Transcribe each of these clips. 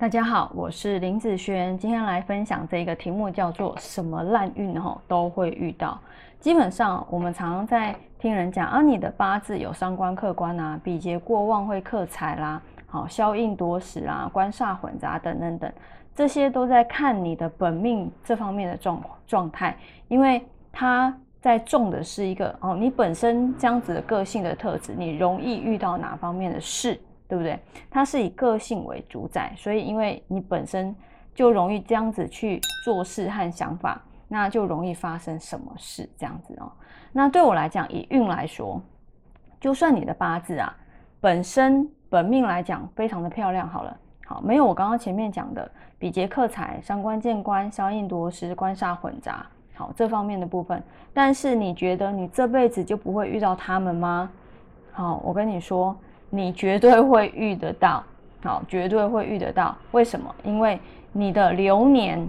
大家好，我是林子轩，今天来分享这个题目，叫做什么烂运哈都会遇到。基本上我们常常在听人讲啊，你的八字有伤官克官啊，比劫过旺会克财啦，好消印夺食啊，官煞混杂等等等，这些都在看你的本命这方面的状状态，因为它在重的是一个哦，你本身这样子的个性的特质，你容易遇到哪方面的事。对不对？它是以个性为主宰，所以因为你本身就容易这样子去做事和想法，那就容易发生什么事这样子哦。那对我来讲，以运来说，就算你的八字啊本身本命来讲非常的漂亮，好了，好没有我刚刚前面讲的比劫克财、伤官见官、相印夺食、官煞混杂，好这方面的部分，但是你觉得你这辈子就不会遇到他们吗？好，我跟你说。你绝对会遇得到，好，绝对会遇得到。为什么？因为你的流年，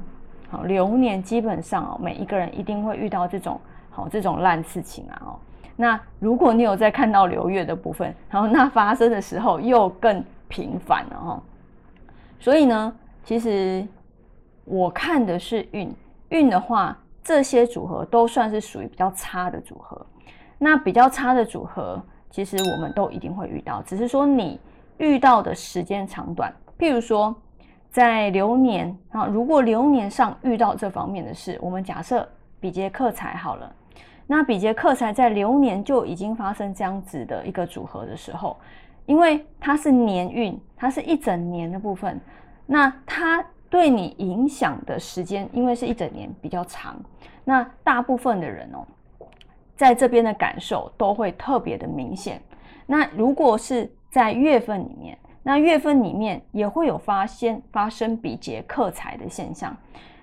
好，流年基本上哦，每一个人一定会遇到这种好这种烂事情啊哦。那如果你有在看到流月的部分，然后那发生的时候又更频繁了哦。所以呢，其实我看的是运运的话，这些组合都算是属于比较差的组合。那比较差的组合。其实我们都一定会遇到，只是说你遇到的时间长短。譬如说，在流年啊，如果流年上遇到这方面的事，我们假设比劫克财好了，那比劫克财在流年就已经发生这样子的一个组合的时候，因为它是年运，它是一整年的部分，那它对你影响的时间，因为是一整年比较长，那大部分的人哦。在这边的感受都会特别的明显。那如果是在月份里面，那月份里面也会有发现发生比劫克财的现象。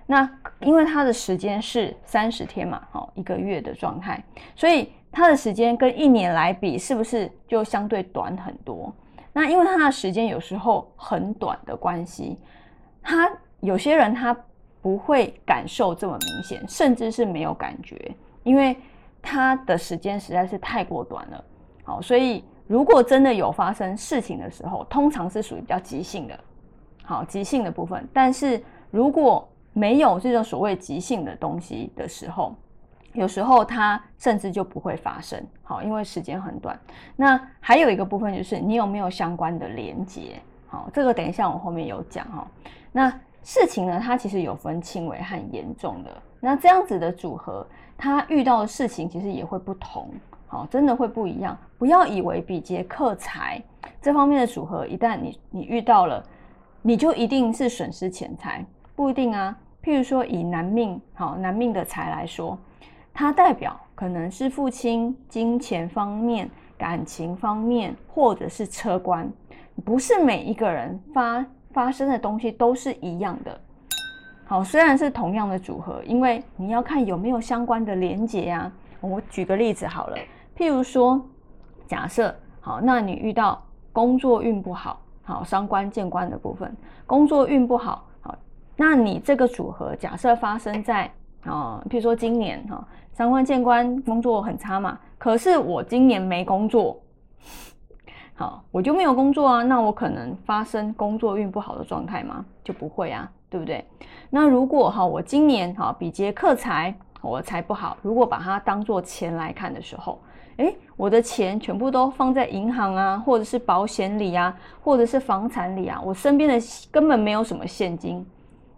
那因为它的时间是三十天嘛，好一个月的状态，所以它的时间跟一年来比，是不是就相对短很多？那因为它的时间有时候很短的关系，他有些人他不会感受这么明显，甚至是没有感觉，因为。它的时间实在是太过短了，好，所以如果真的有发生事情的时候，通常是属于比较急性的，好，急性的部分。但是如果没有这种所谓急性的东西的时候，有时候它甚至就不会发生，好，因为时间很短。那还有一个部分就是你有没有相关的连接，好，这个等一下我后面有讲哈。那事情呢，它其实有分轻微和严重的，那这样子的组合。他遇到的事情其实也会不同，好，真的会不一样。不要以为比劫克财这方面的组合，一旦你你遇到了，你就一定是损失钱财，不一定啊。譬如说以男命，好，男命的财来说，它代表可能是父亲金钱方面、感情方面，或者是车官，不是每一个人发发生的东西都是一样的。好，虽然是同样的组合，因为你要看有没有相关的连结啊。我举个例子好了，譬如说，假设好，那你遇到工作运不好，好伤官见官的部分，工作运不好，好，那你这个组合假设发生在啊，譬如说今年哈，伤官见官，工作很差嘛。可是我今年没工作，好，我就没有工作啊，那我可能发生工作运不好的状态吗？就不会啊。对不对？那如果哈，我今年哈比劫克财，我财不好。如果把它当做钱来看的时候，诶，我的钱全部都放在银行啊，或者是保险里啊，或者是房产里啊，我身边的根本没有什么现金。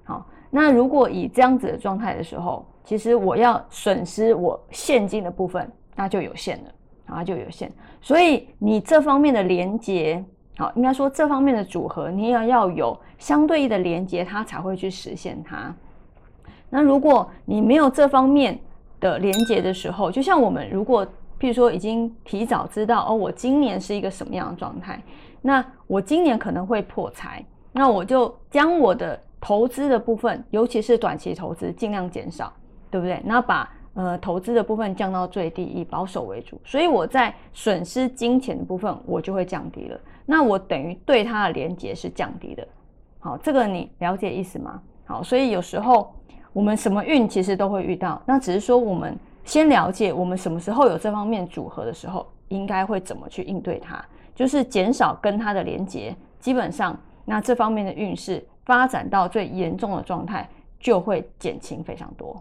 好，那如果以这样子的状态的时候，其实我要损失我现金的部分，那就有限了，啊，就有限。所以你这方面的连接。好，应该说这方面的组合，你也要有相对应的连接，它才会去实现它。那如果你没有这方面的连接的时候，就像我们如果譬如说已经提早知道哦，我今年是一个什么样的状态，那我今年可能会破财，那我就将我的投资的部分，尤其是短期投资，尽量减少，对不对？那把呃投资的部分降到最低，以保守为主，所以我在损失金钱的部分，我就会降低了。那我等于对它的连接是降低的，好，这个你了解意思吗？好，所以有时候我们什么运其实都会遇到，那只是说我们先了解我们什么时候有这方面组合的时候，应该会怎么去应对它，就是减少跟它的连接，基本上那这方面的运势发展到最严重的状态，就会减轻非常多。